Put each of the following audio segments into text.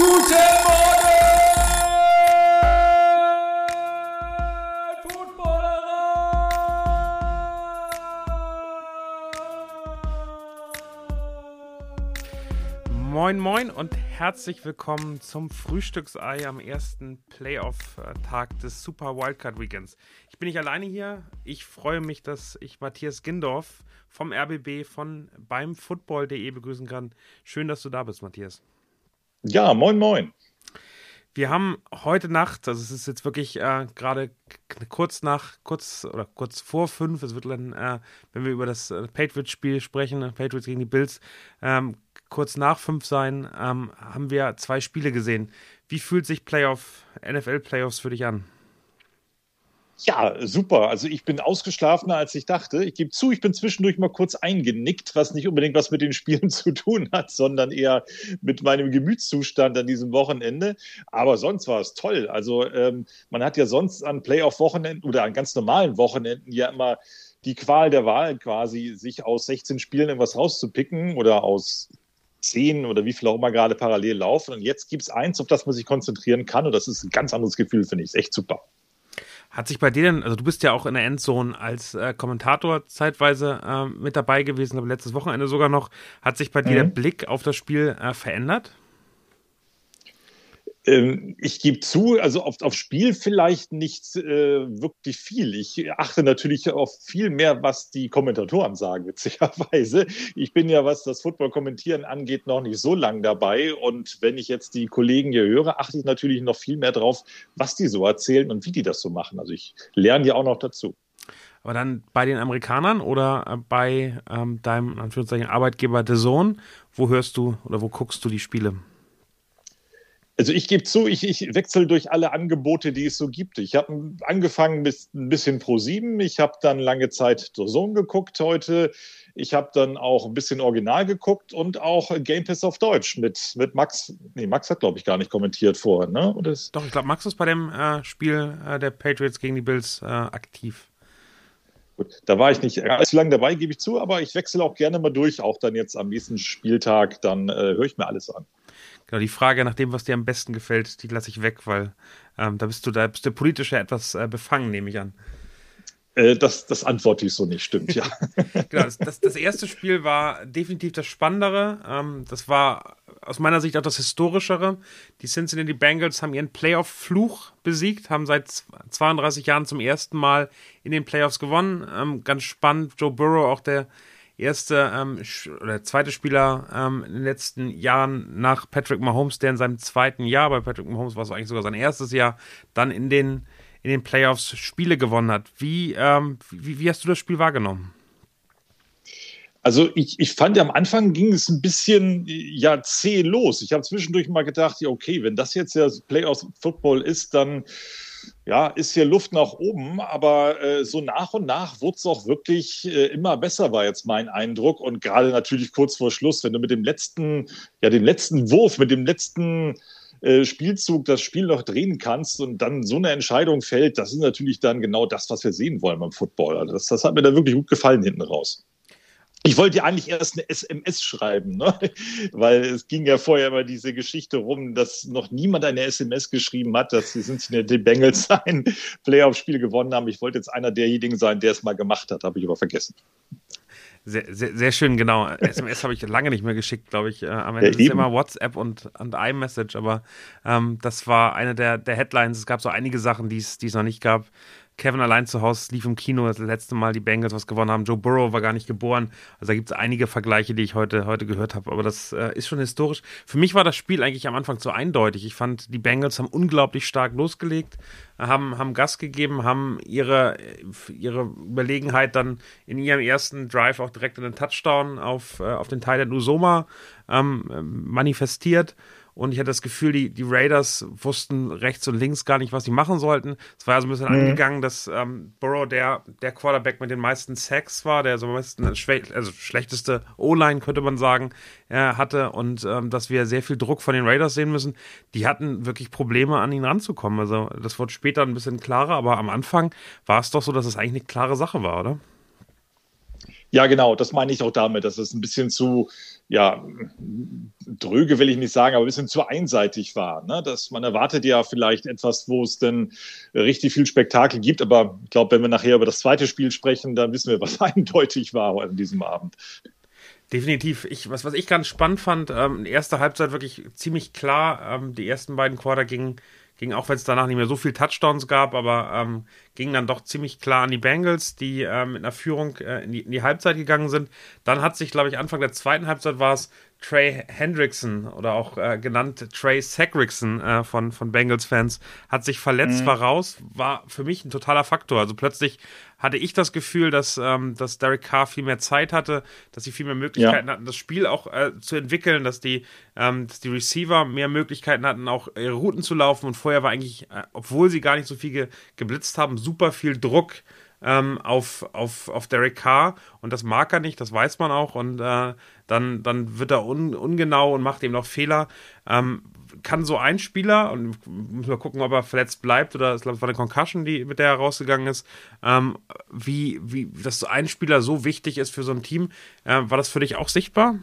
Guten Morgen, Moin Moin und herzlich willkommen zum Frühstücksei am ersten Playoff-Tag des Super Wildcard Weekends. Ich bin nicht alleine hier. Ich freue mich, dass ich Matthias Gindorf vom RBB von beim Football.de begrüßen kann. Schön, dass du da bist, Matthias. Ja, moin moin. Wir haben heute Nacht, also es ist jetzt wirklich äh, gerade kurz nach, kurz oder kurz vor fünf, es wird dann, äh, wenn wir über das äh, Patriots-Spiel sprechen, äh, Patriots gegen die Bills, ähm, kurz nach fünf sein, ähm, haben wir zwei Spiele gesehen. Wie fühlt sich Playoff, NFL-Playoffs für dich an? Ja, super. Also ich bin ausgeschlafener, als ich dachte. Ich gebe zu, ich bin zwischendurch mal kurz eingenickt, was nicht unbedingt was mit den Spielen zu tun hat, sondern eher mit meinem Gemütszustand an diesem Wochenende. Aber sonst war es toll. Also ähm, man hat ja sonst an Playoff-Wochenenden oder an ganz normalen Wochenenden ja immer die Qual der Wahl quasi, sich aus 16 Spielen irgendwas rauszupicken oder aus zehn oder wie viel auch immer gerade parallel laufen. Und jetzt gibt es eins, auf das man sich konzentrieren kann. Und das ist ein ganz anderes Gefühl, finde ich. Ist echt super. Hat sich bei dir denn, also du bist ja auch in der Endzone als äh, Kommentator zeitweise äh, mit dabei gewesen, aber letztes Wochenende sogar noch. Hat sich bei mhm. dir der Blick auf das Spiel äh, verändert? Ähm, ich gebe zu, also auf, auf Spiel vielleicht nicht äh, wirklich viel. Ich achte natürlich auf viel mehr, was die Kommentatoren sagen, witzigerweise. Ich bin ja, was das Football-Kommentieren angeht, noch nicht so lang dabei. Und wenn ich jetzt die Kollegen hier höre, achte ich natürlich noch viel mehr drauf, was die so erzählen und wie die das so machen. Also ich lerne ja auch noch dazu. Aber dann bei den Amerikanern oder äh, bei ähm, deinem Anführungszeichen Arbeitgeber The Zone, wo hörst du oder wo guckst du die Spiele? Also ich gebe zu, ich, ich wechsle durch alle Angebote, die es so gibt. Ich habe angefangen mit ein bisschen Pro 7. Ich habe dann lange Zeit The Zone geguckt heute. Ich habe dann auch ein bisschen Original geguckt und auch Game Pass auf Deutsch mit, mit Max. Nee, Max hat, glaube ich, gar nicht kommentiert vorher, ne? Oder Doch, ich glaube, Max ist bei dem äh, Spiel äh, der Patriots gegen die Bills äh, aktiv. Gut, da war ich nicht allzu lange dabei, gebe ich zu, aber ich wechsle auch gerne mal durch, auch dann jetzt am nächsten Spieltag, dann äh, höre ich mir alles an. Genau, die Frage nach dem, was dir am besten gefällt, die lasse ich weg, weil ähm, da bist du, da bist du politisch ja etwas äh, befangen, nehme ich an. Äh, das, das antworte ich so nicht, stimmt, ja. genau, das, das, das, erste Spiel war definitiv das Spannendere. Ähm, das war aus meiner Sicht auch das Historischere. Die Cincinnati Bengals haben ihren Playoff-Fluch besiegt, haben seit 32 Jahren zum ersten Mal in den Playoffs gewonnen. Ähm, ganz spannend, Joe Burrow, auch der erste ähm, oder zweite Spieler ähm, in den letzten Jahren nach Patrick Mahomes, der in seinem zweiten Jahr, bei Patrick Mahomes war es eigentlich sogar sein erstes Jahr, dann in den, in den Playoffs Spiele gewonnen hat. Wie, ähm, wie, wie hast du das Spiel wahrgenommen? Also ich, ich fand, am Anfang ging es ein bisschen ja zäh los. Ich habe zwischendurch mal gedacht, okay, wenn das jetzt ja Playoffs Football ist, dann ja, ist hier Luft nach oben, aber äh, so nach und nach wurde es auch wirklich äh, immer besser, war jetzt mein Eindruck. Und gerade natürlich kurz vor Schluss, wenn du mit dem letzten, ja, dem letzten Wurf, mit dem letzten äh, Spielzug das Spiel noch drehen kannst und dann so eine Entscheidung fällt, das ist natürlich dann genau das, was wir sehen wollen beim Football. Also das, das hat mir da wirklich gut gefallen hinten raus. Ich wollte ja eigentlich erst eine SMS schreiben, ne? weil es ging ja vorher immer diese Geschichte rum, dass noch niemand eine SMS geschrieben hat, dass die Cincinnati Bengals ein Playoff-Spiel gewonnen haben. Ich wollte jetzt einer derjenigen sein, der es mal gemacht hat, habe ich aber vergessen. Sehr, sehr, sehr schön, genau. SMS habe ich lange nicht mehr geschickt, glaube ich. Äh, am Ende ja, ist immer WhatsApp und, und iMessage, aber ähm, das war eine der, der Headlines. Es gab so einige Sachen, die es noch nicht gab. Kevin allein zu Hause lief im Kino, das letzte Mal die Bengals was gewonnen haben. Joe Burrow war gar nicht geboren. Also da gibt es einige Vergleiche, die ich heute, heute gehört habe. Aber das äh, ist schon historisch. Für mich war das Spiel eigentlich am Anfang zu eindeutig. Ich fand, die Bengals haben unglaublich stark losgelegt, haben, haben Gas gegeben, haben ihre, ihre Überlegenheit dann in ihrem ersten Drive auch direkt in den Touchdown auf, äh, auf den Teil der Usoma ähm, manifestiert. Und ich hatte das Gefühl, die, die Raiders wussten rechts und links gar nicht, was sie machen sollten. Es war ja so ein bisschen mhm. angegangen, dass ähm, Burrow der, der Quarterback mit den meisten Sacks war, der so am meisten, also schlechteste O-Line, könnte man sagen, äh, hatte. Und ähm, dass wir sehr viel Druck von den Raiders sehen müssen. Die hatten wirklich Probleme, an ihn ranzukommen. Also das wurde später ein bisschen klarer, aber am Anfang war es doch so, dass es eigentlich eine klare Sache war, oder? Ja, genau, das meine ich auch damit, dass es ein bisschen zu, ja, dröge will ich nicht sagen, aber ein bisschen zu einseitig war. Ne? Dass man erwartet ja vielleicht etwas, wo es dann richtig viel Spektakel gibt, aber ich glaube, wenn wir nachher über das zweite Spiel sprechen, dann wissen wir, was eindeutig war an diesem Abend. Definitiv. Ich, was, was ich ganz spannend fand, ähm, erste Halbzeit wirklich ziemlich klar. Ähm, die ersten beiden Quarter gingen ging auch, wenn es danach nicht mehr so viel Touchdowns gab, aber ähm, ging dann doch ziemlich klar an die Bengals, die äh, mit einer Führung äh, in, die, in, die, Halbzeit gegangen sind. Dann hat sich, glaube ich, Anfang der zweiten Halbzeit war es Trey Hendrickson oder auch äh, genannt Trey Sackrickson äh, von, von Bengals-Fans, hat sich verletzt, mhm. war raus, war für mich ein totaler Faktor. Also plötzlich hatte ich das Gefühl, dass, ähm, dass Derek Carr viel mehr Zeit hatte, dass sie viel mehr Möglichkeiten ja. hatten, das Spiel auch äh, zu entwickeln, dass die, ähm, dass die Receiver mehr Möglichkeiten hatten, auch ihre Routen zu laufen. Und vorher war eigentlich, äh, obwohl sie gar nicht so viel ge geblitzt haben, super viel Druck ähm, auf, auf, auf Derek Carr. Und das mag er nicht, das weiß man auch. Und äh, dann, dann wird er un, ungenau und macht eben noch Fehler. Ähm, kann so ein Spieler, und muss mal gucken, ob er verletzt bleibt oder es war eine Concussion, die, mit der er rausgegangen ist, ähm, wie, wie, dass so ein Spieler so wichtig ist für so ein Team. Äh, war das für dich auch sichtbar?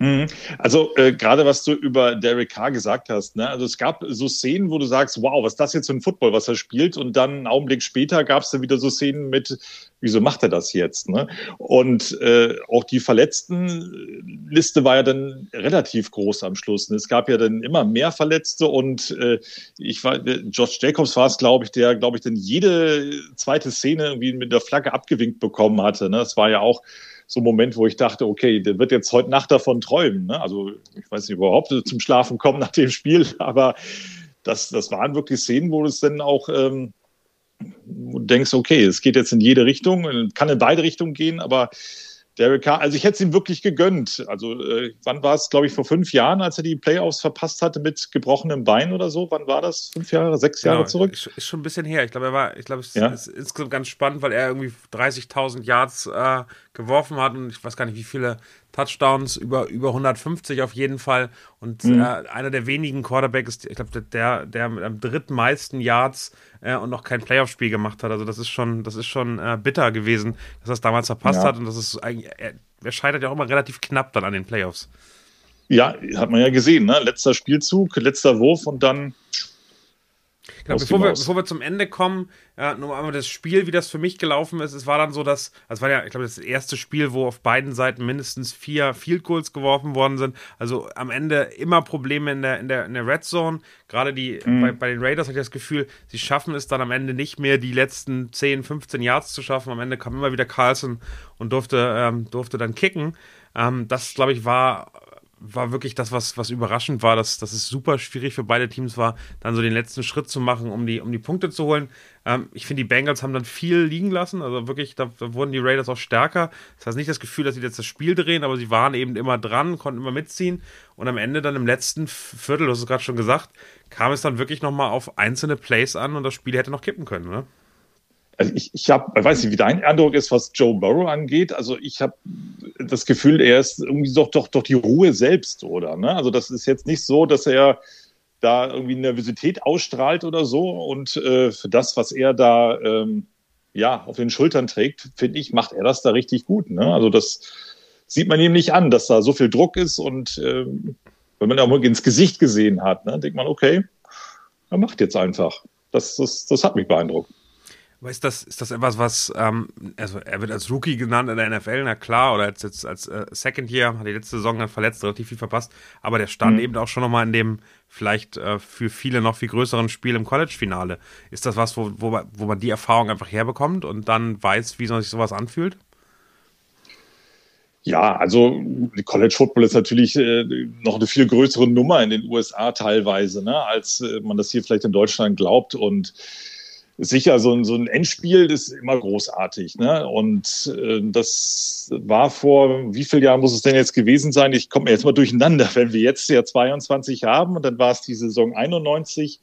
Mhm. Also äh, gerade was du über Derek Carr gesagt hast, ne? also es gab so Szenen, wo du sagst, wow, was ist das jetzt für ein Football, was er spielt und dann einen Augenblick später gab es dann wieder so Szenen mit, wieso macht er das jetzt? Ne? Und äh, auch die Verletztenliste war ja dann relativ groß am Schluss. Ne? Es gab ja dann immer mehr Verletzte und äh, ich war, Josh Jacobs war es, glaube ich, der, glaube ich, dann jede zweite Szene irgendwie mit der Flagge abgewinkt bekommen hatte. Ne? Das war ja auch so ein Moment, wo ich dachte, okay, der wird jetzt heute Nacht davon träumen. Ne? Also ich weiß nicht, überhaupt zum Schlafen kommen nach dem Spiel, aber das, das waren wirklich Szenen, wo es dann auch ähm, du denkst, okay, es geht jetzt in jede Richtung, kann in beide Richtungen gehen, aber Derek Carr, also ich hätte es ihm wirklich gegönnt. Also äh, wann war es, glaube ich, vor fünf Jahren, als er die Playoffs verpasst hatte mit gebrochenem Bein oder so? Wann war das? Fünf Jahre, sechs Jahre genau, zurück? Ist, ist, schon ein bisschen her. Ich glaube, er war, ich glaube, es ja? ist insgesamt ganz spannend, weil er irgendwie 30.000 Yards äh, geworfen hat und ich weiß gar nicht, wie viele Touchdowns, über, über 150 auf jeden Fall. Und mhm. äh, einer der wenigen Quarterbacks, ich glaube, der, der mit am drittmeisten Yards äh, und noch kein Playoff-Spiel gemacht hat. Also das ist schon, das ist schon äh, bitter gewesen, dass er es damals verpasst ja. hat. Und das ist eigentlich, er, er scheitert ja auch immer relativ knapp dann an den Playoffs. Ja, hat man ja gesehen, ne? Letzter Spielzug, letzter Wurf und dann Genau, bevor wir, bevor wir zum Ende kommen, ja, nur einmal das Spiel, wie das für mich gelaufen ist. Es war dann so, dass, also es war ja, ich glaube, das erste Spiel, wo auf beiden Seiten mindestens vier Field Goals geworfen worden sind. Also am Ende immer Probleme in der, in der, in der Red Zone. Gerade die, mhm. bei, bei den Raiders hatte ich das Gefühl, sie schaffen es dann am Ende nicht mehr, die letzten 10, 15 Yards zu schaffen. Am Ende kam immer wieder Carlson und durfte, ähm, durfte dann kicken. Ähm, das, glaube ich, war war wirklich das, was, was überraschend war, dass, dass es super schwierig für beide Teams war, dann so den letzten Schritt zu machen, um die, um die Punkte zu holen. Ähm, ich finde, die Bengals haben dann viel liegen lassen. Also wirklich, da, da, wurden die Raiders auch stärker. Das heißt nicht das Gefühl, dass sie jetzt das Spiel drehen, aber sie waren eben immer dran, konnten immer mitziehen. Und am Ende dann im letzten Viertel, du hast es gerade schon gesagt, kam es dann wirklich nochmal auf einzelne Plays an und das Spiel hätte noch kippen können, ne? Also ich, ich habe, weiß nicht, wie dein Eindruck ist, was Joe Burrow angeht. Also ich habe das Gefühl, er ist irgendwie doch, doch, doch die Ruhe selbst, oder? Ne? Also das ist jetzt nicht so, dass er da irgendwie Nervosität ausstrahlt oder so. Und äh, für das, was er da ähm, ja auf den Schultern trägt, finde ich, macht er das da richtig gut. Ne? Also das sieht man ihm nicht an, dass da so viel Druck ist. Und äh, wenn man auch mal ins Gesicht gesehen hat, ne, denkt man, okay, er macht jetzt einfach. Das, das, das hat mich beeindruckt. Aber ist das, ist das etwas, was, ähm, also er wird als Rookie genannt in der NFL, na klar, oder als, jetzt als äh, Second Year, hat die letzte Saison dann verletzt, relativ viel verpasst, aber der stand mhm. eben auch schon nochmal in dem vielleicht äh, für viele noch viel größeren Spiel im College-Finale. Ist das was, wo, wo, wo man die Erfahrung einfach herbekommt und dann weiß, wie sich sowas anfühlt? Ja, also College Football ist natürlich äh, noch eine viel größere Nummer in den USA teilweise, ne, als äh, man das hier vielleicht in Deutschland glaubt. Und sicher, so ein, so ein Endspiel ist immer großartig. Ne? Und äh, das war vor, wie viel Jahren muss es denn jetzt gewesen sein? Ich komme jetzt mal durcheinander, wenn wir jetzt ja 22 haben und dann war es die Saison 91.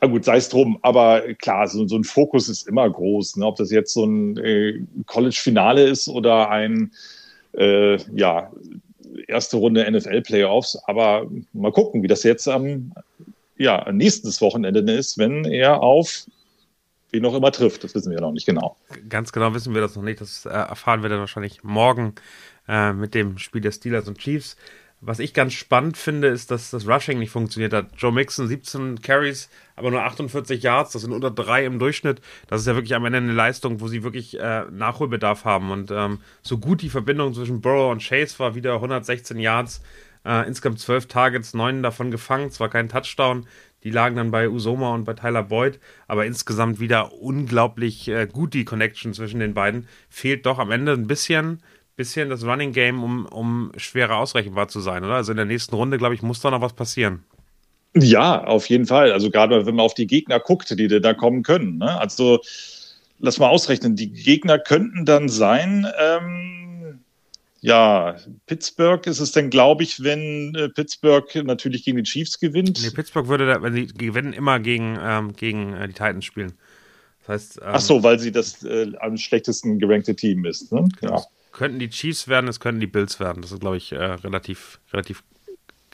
Na gut, sei es drum, aber klar, so, so ein Fokus ist immer groß. Ne? Ob das jetzt so ein äh, College-Finale ist oder ein, äh, ja, erste Runde NFL-Playoffs. Aber mal gucken, wie das jetzt am ja, nächstes Wochenende ist, wenn er auf wen auch immer trifft. Das wissen wir noch nicht genau. Ganz genau wissen wir das noch nicht. Das äh, erfahren wir dann wahrscheinlich morgen äh, mit dem Spiel der Steelers und Chiefs. Was ich ganz spannend finde, ist, dass das Rushing nicht funktioniert hat. Joe Mixon 17 Carries, aber nur 48 Yards, das sind unter drei im Durchschnitt. Das ist ja wirklich am Ende eine Leistung, wo sie wirklich äh, Nachholbedarf haben. Und ähm, so gut die Verbindung zwischen Burrow und Chase war, wieder 116 Yards, äh, insgesamt 12 Targets, neun davon gefangen, zwar kein Touchdown. Die lagen dann bei Usoma und bei Tyler Boyd, aber insgesamt wieder unglaublich äh, gut die Connection zwischen den beiden. Fehlt doch am Ende ein bisschen bisschen das Running Game, um, um schwerer ausrechenbar zu sein, oder? Also in der nächsten Runde, glaube ich, muss da noch was passieren. Ja, auf jeden Fall. Also gerade wenn man auf die Gegner guckt, die da kommen können. Ne? Also lass mal ausrechnen, die Gegner könnten dann sein, ähm, ja, Pittsburgh ist es denn, glaube ich, wenn äh, Pittsburgh natürlich gegen die Chiefs gewinnt. Nee, Pittsburgh würde, da, wenn sie gewinnen, immer gegen, ähm, gegen äh, die Titans spielen. Das heißt, ähm, Ach so, weil sie das äh, am schlechtesten gerankte Team ist. Ne? Ja könnten die Chiefs werden, es könnten die Bills werden. Das ist, glaube ich, äh, relativ, relativ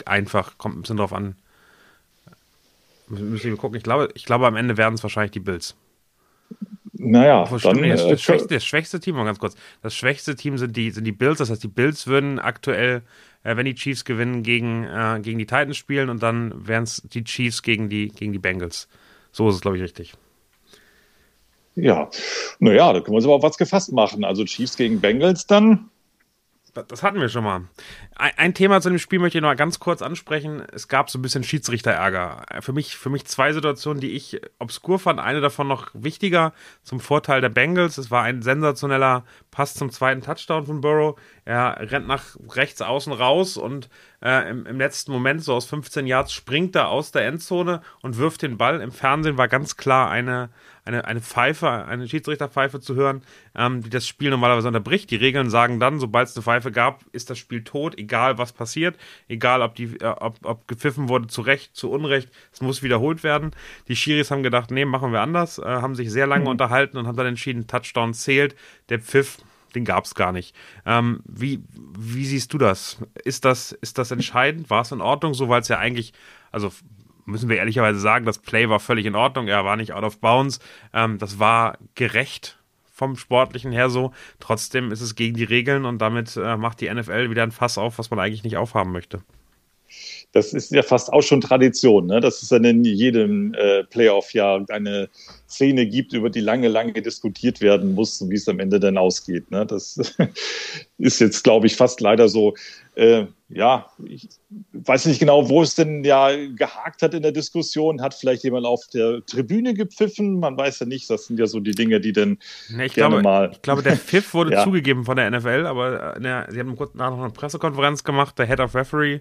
einfach. Kommt ein bisschen drauf an. Müssen wir gucken. Ich glaube, ich glaube, am Ende werden es wahrscheinlich die Bills. Naja, dann, stimmt, das, das, äh, schwächste, das, schwächste, Team, mal ganz kurz. Das schwächste Team sind die, sind die Bills. Das heißt, die Bills würden aktuell, äh, wenn die Chiefs gewinnen, gegen, äh, gegen die Titans spielen und dann wären es die Chiefs gegen die, gegen die Bengals. So ist es, glaube ich, richtig. Ja, naja, da können wir uns aber auf was gefasst machen. Also Chiefs gegen Bengals dann. Das hatten wir schon mal. Ein Thema zu dem Spiel möchte ich noch ganz kurz ansprechen. Es gab so ein bisschen Schiedsrichterärger. Für mich, für mich zwei Situationen, die ich obskur fand. Eine davon noch wichtiger zum Vorteil der Bengals. Es war ein sensationeller Pass zum zweiten Touchdown von Burrow. Er rennt nach rechts außen raus und äh, im, im, letzten Moment, so aus 15 Yards, springt er aus der Endzone und wirft den Ball. Im Fernsehen war ganz klar eine, eine, eine Pfeife, eine Schiedsrichterpfeife zu hören, ähm, die das Spiel normalerweise unterbricht. Die Regeln sagen dann, sobald es eine Pfeife gab, ist das Spiel tot, egal was passiert, egal ob, die, äh, ob, ob gepfiffen wurde zu Recht, zu Unrecht, es muss wiederholt werden. Die Schiris haben gedacht, nee, machen wir anders, äh, haben sich sehr lange mhm. unterhalten und haben dann entschieden, Touchdown zählt. Der Pfiff den gab es gar nicht. Ähm, wie, wie siehst du das? Ist das, ist das entscheidend? War es in Ordnung, so weil es ja eigentlich, also müssen wir ehrlicherweise sagen, das Play war völlig in Ordnung, er war nicht out of bounds. Ähm, das war gerecht vom Sportlichen her so. Trotzdem ist es gegen die Regeln und damit äh, macht die NFL wieder ein Fass auf, was man eigentlich nicht aufhaben möchte das ist ja fast auch schon Tradition, ne? dass es dann in jedem äh, Playoff-Jahr eine Szene gibt, über die lange, lange diskutiert werden muss, wie es am Ende dann ausgeht. Ne? Das ist jetzt, glaube ich, fast leider so. Äh, ja, ich weiß nicht genau, wo es denn ja gehakt hat in der Diskussion. Hat vielleicht jemand auf der Tribüne gepfiffen? Man weiß ja nicht. Das sind ja so die Dinge, die dann nee, ich gerne glaube, mal. Ich glaube, der Pfiff wurde ja. zugegeben von der NFL, aber äh, der, sie haben kurz nach noch eine Pressekonferenz gemacht. Der Head of Referee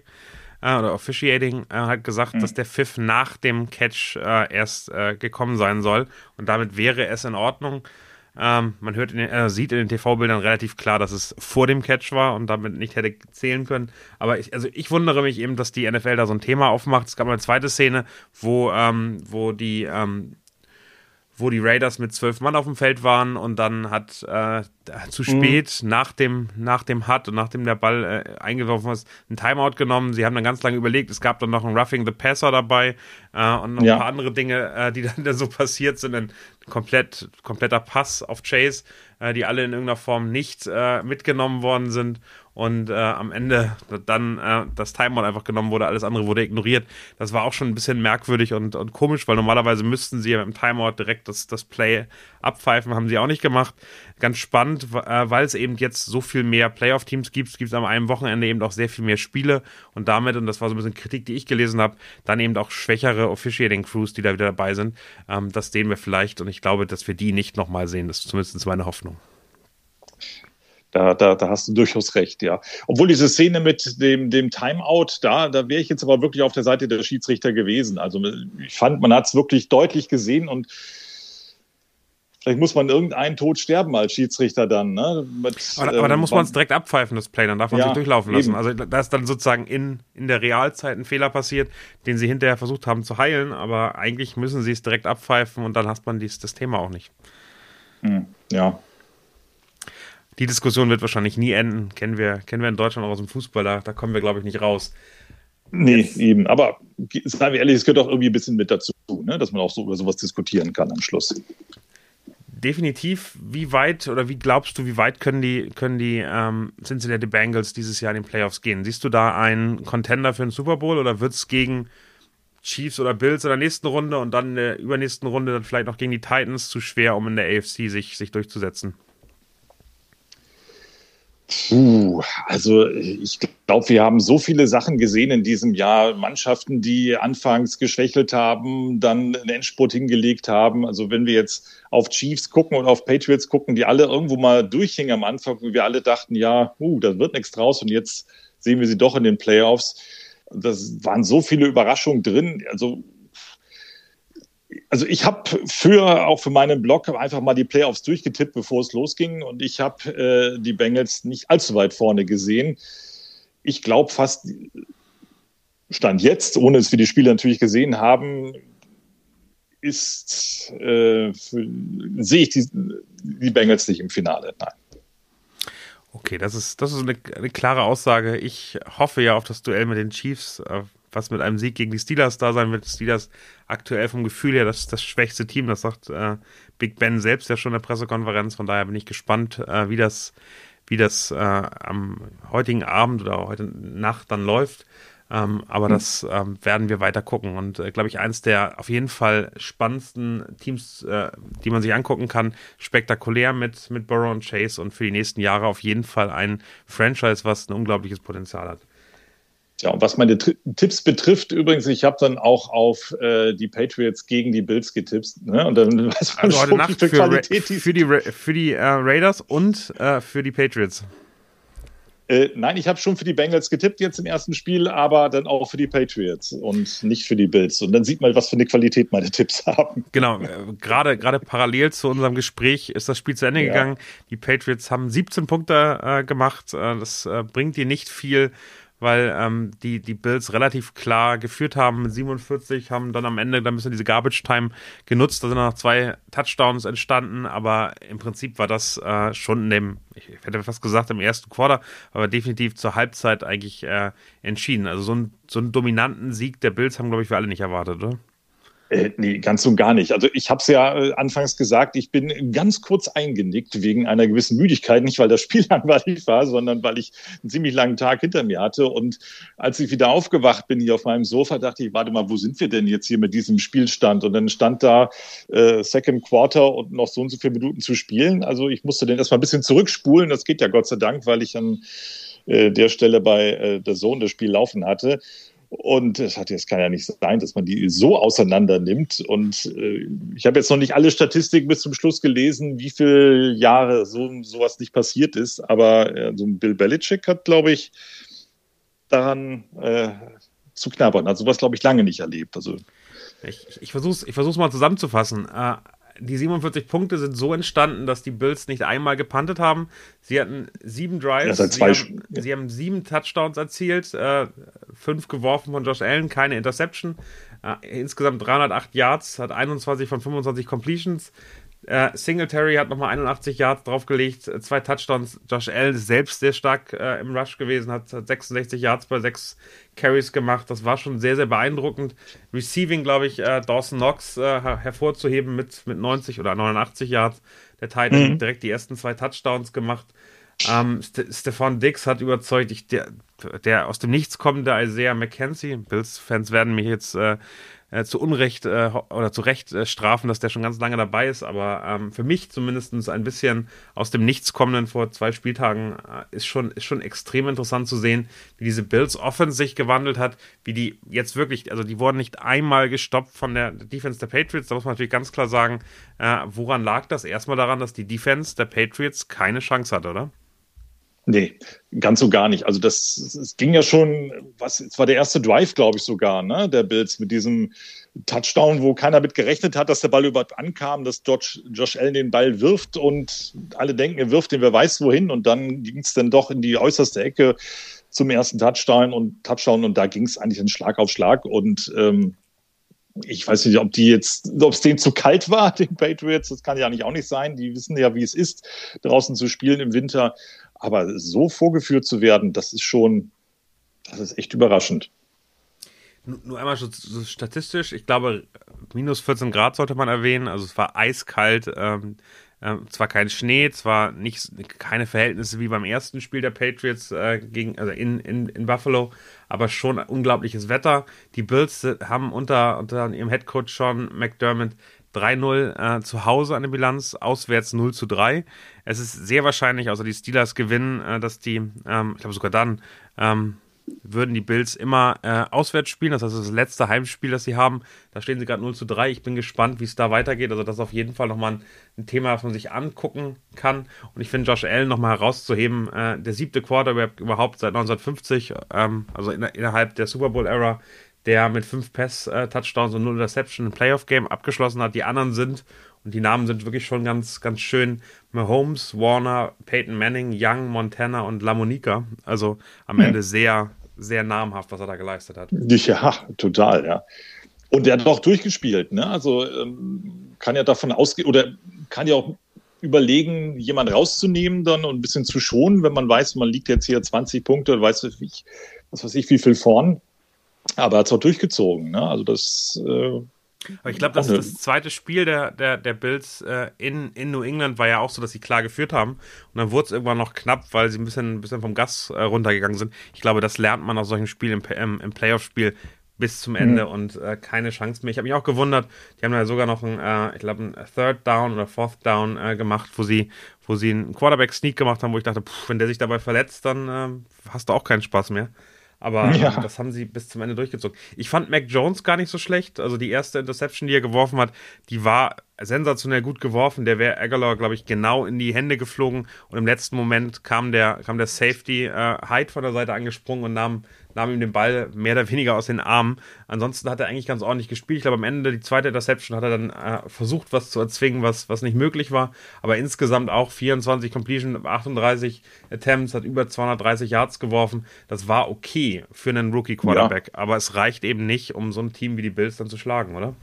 äh, oder Officiating äh, hat gesagt, mhm. dass der Pfiff nach dem Catch äh, erst äh, gekommen sein soll und damit wäre es in Ordnung. Ähm, man hört in den, äh, sieht in den TV-Bildern relativ klar, dass es vor dem Catch war und damit nicht hätte zählen können. Aber ich, also ich wundere mich eben, dass die NFL da so ein Thema aufmacht. Es gab mal eine zweite Szene, wo, ähm, wo die ähm, wo die Raiders mit zwölf Mann auf dem Feld waren und dann hat äh, zu mhm. spät mhm. nach dem nach dem Hut und nachdem der Ball äh, eingeworfen ist, ein Timeout genommen. Sie haben dann ganz lange überlegt. Es gab dann noch ein Roughing the Passer dabei äh, und noch ja. ein paar andere Dinge, äh, die dann, dann so passiert sind. Ein komplett kompletter Pass auf Chase, äh, die alle in irgendeiner Form nicht äh, mitgenommen worden sind und äh, am Ende dann äh, das Timeout einfach genommen wurde, alles andere wurde ignoriert. Das war auch schon ein bisschen merkwürdig und, und komisch, weil normalerweise müssten sie ja mit dem Timeout direkt das, das Play abpfeifen, haben sie auch nicht gemacht. Ganz spannend, äh, weil es eben jetzt so viel mehr Playoff-Teams gibt, gibt es am einem Wochenende eben auch sehr viel mehr Spiele und damit, und das war so ein bisschen Kritik, die ich gelesen habe, dann eben auch schwächere Officiating-Crews, die da wieder dabei sind. Ähm, das sehen wir vielleicht und ich glaube, dass wir die nicht nochmal sehen. Das ist zumindest meine Hoffnung. Da, da, da hast du durchaus recht, ja. Obwohl diese Szene mit dem, dem Timeout, da, da wäre ich jetzt aber wirklich auf der Seite der Schiedsrichter gewesen. Also ich fand, man hat es wirklich deutlich gesehen und vielleicht muss man irgendeinen Tod sterben als Schiedsrichter dann. Ne? Mit, aber, aber, dann ähm, muss man es direkt abpfeifen, das Play, dann darf man ja, sich durchlaufen lassen. Eben. Also da ist dann sozusagen in, in der Realzeit ein Fehler passiert, den sie hinterher versucht haben zu heilen, aber eigentlich müssen sie es direkt abpfeifen und dann hast man dies, das Thema auch nicht. Hm, ja, die Diskussion wird wahrscheinlich nie enden. Kennen wir, kennen wir in Deutschland auch aus dem Fußball, da, da kommen wir, glaube ich, nicht raus. Nee, Jetzt. eben. Aber seien wir ehrlich, es gehört auch irgendwie ein bisschen mit dazu, ne? dass man auch so über sowas diskutieren kann am Schluss. Definitiv, wie weit oder wie glaubst du, wie weit können die, können die ähm, Cincinnati Bengals dieses Jahr in den Playoffs gehen? Siehst du da einen Contender für den Super Bowl oder wird es gegen Chiefs oder Bills in der nächsten Runde und dann in der übernächsten Runde dann vielleicht noch gegen die Titans zu schwer, um in der AFC sich, sich durchzusetzen? Puh, also ich glaube, wir haben so viele Sachen gesehen in diesem Jahr. Mannschaften, die anfangs geschwächelt haben, dann einen Endspurt hingelegt haben. Also wenn wir jetzt auf Chiefs gucken und auf Patriots gucken, die alle irgendwo mal durchhingen am Anfang, wo wir alle dachten, ja, uh, da wird nichts draus und jetzt sehen wir sie doch in den Playoffs. Das waren so viele Überraschungen drin. Also also ich habe für auch für meinen Blog einfach mal die Playoffs durchgetippt, bevor es losging, und ich habe äh, die Bengals nicht allzu weit vorne gesehen. Ich glaube fast stand jetzt, ohne dass wir die Spiele natürlich gesehen haben, ist äh, sehe ich die, die Bengals nicht im Finale. Nein. Okay, das ist, das ist eine, eine, klare Aussage. Ich hoffe ja auf das Duell mit den Chiefs, äh, was mit einem Sieg gegen die Steelers da sein wird. Steelers aktuell vom Gefühl her das, das schwächste Team. Das sagt äh, Big Ben selbst ja schon in der Pressekonferenz. Von daher bin ich gespannt, äh, wie das, wie das äh, am heutigen Abend oder heute Nacht dann läuft. Ähm, aber mhm. das ähm, werden wir weiter gucken. Und äh, glaube ich, eins der auf jeden Fall spannendsten Teams, äh, die man sich angucken kann. Spektakulär mit, mit Burrow und Chase und für die nächsten Jahre auf jeden Fall ein Franchise, was ein unglaubliches Potenzial hat. Ja, und was meine Tri Tipps betrifft, übrigens, ich habe dann auch auf äh, die Patriots gegen die Bills getippt. Ne? Und dann weiß man also heute Nacht für, Qualität für die, für die äh, Raiders und äh, für die Patriots. Äh, nein, ich habe schon für die Bengals getippt jetzt im ersten Spiel, aber dann auch für die Patriots und nicht für die Bills. Und dann sieht man, was für eine Qualität meine Tipps haben. Genau, äh, gerade gerade parallel zu unserem Gespräch ist das Spiel zu Ende ja. gegangen. Die Patriots haben 17 Punkte äh, gemacht. Das bringt dir nicht viel weil ähm, die, die Bills relativ klar geführt haben mit 47, haben dann am Ende dann ein bisschen diese Garbage Time genutzt. Da sind noch zwei Touchdowns entstanden, aber im Prinzip war das äh, schon in dem, ich hätte fast gesagt, im ersten Quarter, aber definitiv zur Halbzeit eigentlich äh, entschieden. Also so, ein, so einen dominanten Sieg der Bills haben, glaube ich, wir alle nicht erwartet, oder? Äh, nee, ganz und gar nicht. Also ich habe es ja äh, anfangs gesagt, ich bin ganz kurz eingenickt wegen einer gewissen Müdigkeit, nicht weil das Spiel langweilig war, sondern weil ich einen ziemlich langen Tag hinter mir hatte. Und als ich wieder aufgewacht bin hier auf meinem Sofa, dachte ich, warte mal, wo sind wir denn jetzt hier mit diesem Spielstand? Und dann stand da äh, Second Quarter und noch so und so viele Minuten zu spielen. Also ich musste dann erstmal ein bisschen zurückspulen. Das geht ja Gott sei Dank, weil ich an äh, der Stelle bei äh, der Sohn das Spiel laufen hatte. Und es hat jetzt kann ja nicht sein, dass man die so auseinander nimmt. Und äh, ich habe jetzt noch nicht alle Statistiken bis zum Schluss gelesen, wie viele Jahre so sowas nicht passiert ist. Aber äh, so ein Bill Belichick hat, glaube ich, daran äh, zu knabbern. Also sowas, glaube ich, lange nicht erlebt. Also ich, ich versuche es ich mal zusammenzufassen. Die 47 Punkte sind so entstanden, dass die Bills nicht einmal gepuntet haben. Sie hatten sieben Drives, ja, sie, haben, ja. sie, haben, sieben Touchdowns erzielt, äh, fünf geworfen von Josh Allen, keine Interception. Äh, insgesamt 308 Yards, hat 21 von 25 Completions. Äh, Singletary hat nochmal 81 Yards draufgelegt, äh, zwei Touchdowns. Josh Allen ist selbst sehr stark äh, im Rush gewesen, hat, hat 66 Yards bei sechs Carries gemacht. Das war schon sehr, sehr beeindruckend. Receiving, glaube ich, äh, Dawson Knox äh, hervorzuheben mit, mit 90 oder 89 Yards. Der Titan mhm. direkt die ersten zwei Touchdowns gemacht. Ähm, St Stefan Dix hat überzeugt, ich, der, der aus dem Nichts kommende Isaiah McKenzie. Bills-Fans werden mich jetzt äh, äh, zu Unrecht äh, oder zu Recht äh, strafen, dass der schon ganz lange dabei ist. Aber ähm, für mich zumindest ein bisschen aus dem Nichts kommenden vor zwei Spieltagen äh, ist, schon, ist schon extrem interessant zu sehen, wie diese Bills Offense sich gewandelt hat, wie die jetzt wirklich, also die wurden nicht einmal gestoppt von der Defense der Patriots. Da muss man natürlich ganz klar sagen, äh, woran lag das? Erstmal daran, dass die Defense der Patriots keine Chance hat, oder? Nee, ganz so gar nicht. Also das, es ging ja schon, was, es war der erste Drive, glaube ich sogar, ne, der Bills mit diesem Touchdown, wo keiner mit gerechnet hat, dass der Ball überhaupt ankam, dass Josh, Josh Allen den Ball wirft und alle denken, er wirft den, wer weiß wohin und dann ging es dann doch in die äußerste Ecke zum ersten Touchdown und Touchdown und da ging es eigentlich ein Schlag auf Schlag und ähm, ich weiß nicht, ob die jetzt, ob es denen zu kalt war, den Patriots, das kann ja nicht auch nicht sein. Die wissen ja, wie es ist, draußen zu spielen im Winter. Aber so vorgeführt zu werden, das ist schon, das ist echt überraschend. Nur einmal so, so statistisch, ich glaube, minus 14 Grad sollte man erwähnen. Also es war eiskalt. Ähm, äh, zwar kein Schnee, zwar nicht keine Verhältnisse wie beim ersten Spiel der Patriots äh, gegen, also in, in, in Buffalo, aber schon unglaubliches Wetter. Die Bills haben unter, unter ihrem Headcoach Sean McDermott 3-0 äh, zu Hause eine Bilanz, auswärts 0 zu 3. Es ist sehr wahrscheinlich, außer die Steelers gewinnen, äh, dass die, ähm, ich glaube sogar dann, ähm, würden die Bills immer äh, auswärts spielen. Das heißt, das, letzte Heimspiel, das sie haben. Da stehen sie gerade 0 zu 3. Ich bin gespannt, wie es da weitergeht. Also, das ist auf jeden Fall nochmal ein, Thema, das man sich angucken kann. Und ich finde Josh Allen nochmal herauszuheben, äh, der siebte Quarterback überhaupt seit 1950, ähm, also in, innerhalb der Super Bowl-Ära, der mit fünf Pass-Touchdowns und null Interception ein Playoff-Game abgeschlossen hat. Die anderen sind, und die Namen sind wirklich schon ganz, ganz schön, Mahomes, Warner, Peyton Manning, Young, Montana und Lamonica. Also am Ende sehr, sehr namhaft, was er da geleistet hat. Ja, total, ja. Und er hat auch durchgespielt, ne? Also ähm, kann ja davon ausgehen, oder kann ja auch überlegen, jemanden rauszunehmen dann und ein bisschen zu schonen, wenn man weiß, man liegt jetzt hier 20 Punkte, weiß ich, was weiß ich, wie viel vorn. Aber er hat es auch durchgezogen, ne? Also das äh, aber ich glaube, das, das zweite Spiel der, der, der Bills äh, in, in New England war ja auch so, dass sie klar geführt haben. Und dann wurde es irgendwann noch knapp, weil sie ein bisschen, ein bisschen vom Gas äh, runtergegangen sind. Ich glaube, das lernt man aus solchen Spielen im, im, im Playoff-Spiel bis zum Ende mhm. und äh, keine Chance mehr. Ich habe mich auch gewundert, die haben ja sogar noch ein, äh, ich glaube, ein Third Down oder Fourth Down äh, gemacht, wo sie, wo sie einen Quarterback-Sneak gemacht haben, wo ich dachte, pff, wenn der sich dabei verletzt, dann äh, hast du auch keinen Spaß mehr. Aber ja. das haben sie bis zum Ende durchgezogen. Ich fand Mac Jones gar nicht so schlecht. Also die erste Interception, die er geworfen hat, die war sensationell gut geworfen. Der wäre Aguilar, glaube ich, genau in die Hände geflogen. Und im letzten Moment kam der, kam der Safety äh, Hyde von der Seite angesprungen und nahm, nahm ihm den Ball mehr oder weniger aus den Armen. Ansonsten hat er eigentlich ganz ordentlich gespielt. Ich glaube, am Ende, die zweite Interception, hat er dann äh, versucht, was zu erzwingen, was, was nicht möglich war. Aber insgesamt auch 24 Completion, 38 Attempts, hat über 230 Yards geworfen. Das war okay für einen Rookie-Quarterback. Ja. Aber es reicht eben nicht, um so ein Team wie die Bills dann zu schlagen, oder?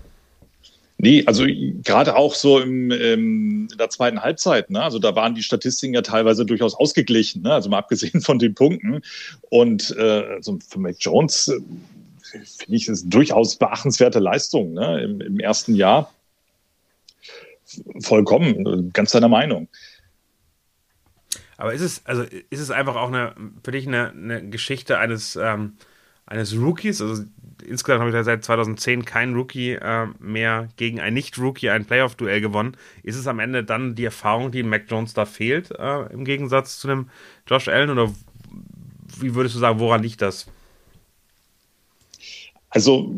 Nee, also gerade auch so im, ähm, in der zweiten Halbzeit, ne? also da waren die Statistiken ja teilweise durchaus ausgeglichen, ne? also mal abgesehen von den Punkten. Und äh, also für Mac Jones äh, finde ich es durchaus beachtenswerte Leistung ne? Im, im ersten Jahr. Vollkommen, ganz deiner Meinung. Aber ist es, also ist es einfach auch eine, für dich eine, eine Geschichte eines, ähm, eines Rookies? Also insgesamt habe ich seit 2010 kein Rookie äh, mehr gegen ein Nicht-Rookie ein Playoff-Duell gewonnen. Ist es am Ende dann die Erfahrung, die Mac Jones da fehlt, äh, im Gegensatz zu dem Josh Allen? Oder wie würdest du sagen, woran liegt das? Also,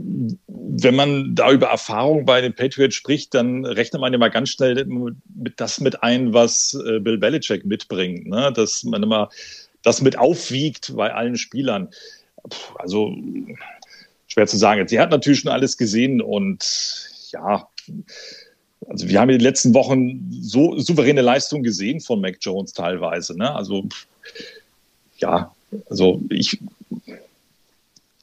wenn man da über Erfahrung bei den Patriots spricht, dann rechnet man mal ganz schnell mit das mit ein, was äh, Bill Belichick mitbringt, ne? dass man immer das mit aufwiegt bei allen Spielern. Also, schwer zu sagen. Sie hat natürlich schon alles gesehen und ja, also wir haben in den letzten Wochen so souveräne Leistungen gesehen von Mac Jones teilweise. Ne? Also ja, also ich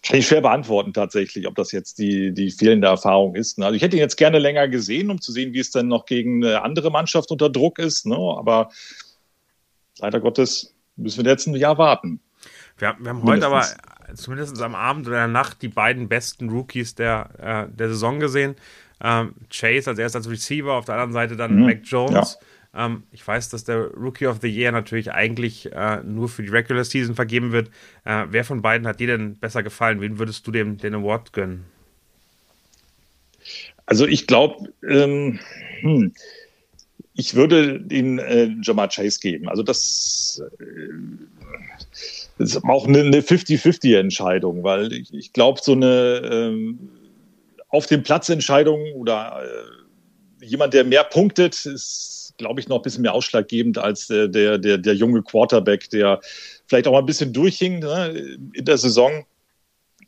kann ich schwer beantworten tatsächlich, ob das jetzt die, die fehlende Erfahrung ist. Ne? Also ich hätte ihn jetzt gerne länger gesehen, um zu sehen, wie es dann noch gegen eine andere Mannschaft unter Druck ist. Ne? Aber leider Gottes müssen wir jetzt ein Jahr warten. Wir, wir haben heute aber zumindest am Abend oder in der Nacht die beiden besten Rookies der, äh, der Saison gesehen. Ähm, Chase als erster als Receiver, auf der anderen Seite dann mhm. Mac Jones. Ja. Ähm, ich weiß, dass der Rookie of the Year natürlich eigentlich äh, nur für die Regular Season vergeben wird. Äh, wer von beiden hat dir denn besser gefallen? Wen würdest du dem den Award gönnen? Also ich glaube, ähm, hm, ich würde den äh, Jamar Chase geben. Also das äh, das ist auch eine 50-50-Entscheidung, weil ich, ich glaube, so eine ähm, auf dem Platz Entscheidung oder äh, jemand, der mehr punktet, ist, glaube ich, noch ein bisschen mehr ausschlaggebend als der, der, der, der junge Quarterback, der vielleicht auch mal ein bisschen durchhing ne, in der Saison.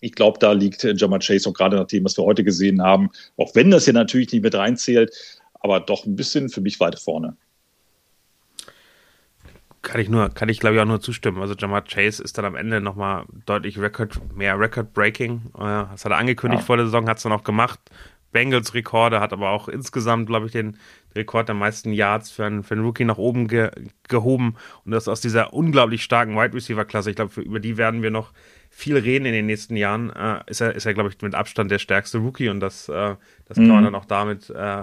Ich glaube, da liegt Jamar Chase auch gerade nach dem, was wir heute gesehen haben, auch wenn das hier natürlich nicht mit reinzählt, aber doch ein bisschen für mich weiter vorne. Kann ich nur, kann ich glaube ich auch nur zustimmen. Also Jamar Chase ist dann am Ende nochmal deutlich Record, mehr Record-Breaking. Äh, das hat er angekündigt ja. vor der Saison, hat es dann auch gemacht. Bengals Rekorde, hat aber auch insgesamt, glaube ich, den Rekord der meisten Yards für einen, für einen Rookie nach oben ge, gehoben. Und das aus dieser unglaublich starken Wide Receiver-Klasse. Ich glaube, über die werden wir noch viel reden in den nächsten Jahren. Äh, ist er, ist er glaube ich, mit Abstand der stärkste Rookie und das, äh, das mhm. kann man dann auch damit äh,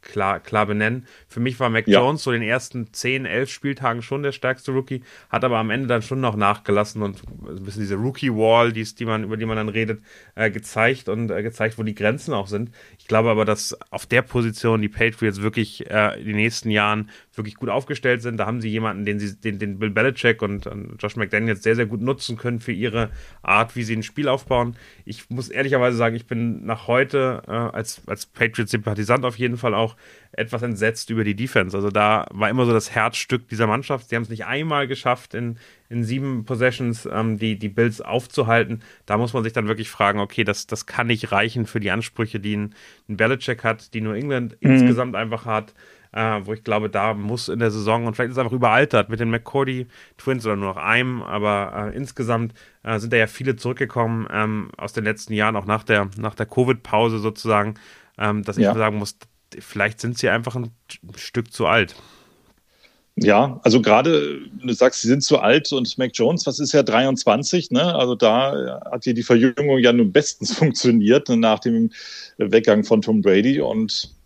klar, klar benennen. Für mich war Mac ja. Jones so den ersten 10, 11 Spieltagen schon der stärkste Rookie, hat aber am Ende dann schon noch nachgelassen und ein bisschen diese Rookie-Wall, die, die man, über die man dann redet, äh, gezeigt und äh, gezeigt, wo die Grenzen auch sind. Ich glaube aber, dass auf der Position die Patriots wirklich äh, in den nächsten Jahren wirklich gut aufgestellt sind. Da haben sie jemanden, den sie, den, den Bill Belichick und, und Josh McDaniels sehr, sehr gut nutzen können für ihre Art, wie sie ein Spiel aufbauen. Ich muss ehrlicherweise sagen, ich bin nach heute äh, als, als Patriots-Sympathisant auf jeden Fall auch etwas entsetzt über die Defense. Also da war immer so das Herzstück dieser Mannschaft. Sie haben es nicht einmal geschafft, in, in sieben Possessions ähm, die, die Bills aufzuhalten. Da muss man sich dann wirklich fragen, okay, das, das kann nicht reichen für die Ansprüche, die ein, ein Belichick hat, die New England mhm. insgesamt einfach hat äh, wo ich glaube, da muss in der Saison, und vielleicht ist es einfach überaltert mit den McCordy Twins oder nur noch einem, aber äh, insgesamt äh, sind da ja viele zurückgekommen ähm, aus den letzten Jahren, auch nach der, nach der Covid-Pause sozusagen, ähm, dass ja. ich sagen muss, vielleicht sind sie einfach ein Stück zu alt. Ja, also gerade, du sagst, sie sind zu alt und Mac Jones, was ist ja 23, ne? Also da hat hier die Verjüngung ja nun bestens funktioniert nach dem Weggang von Tom Brady und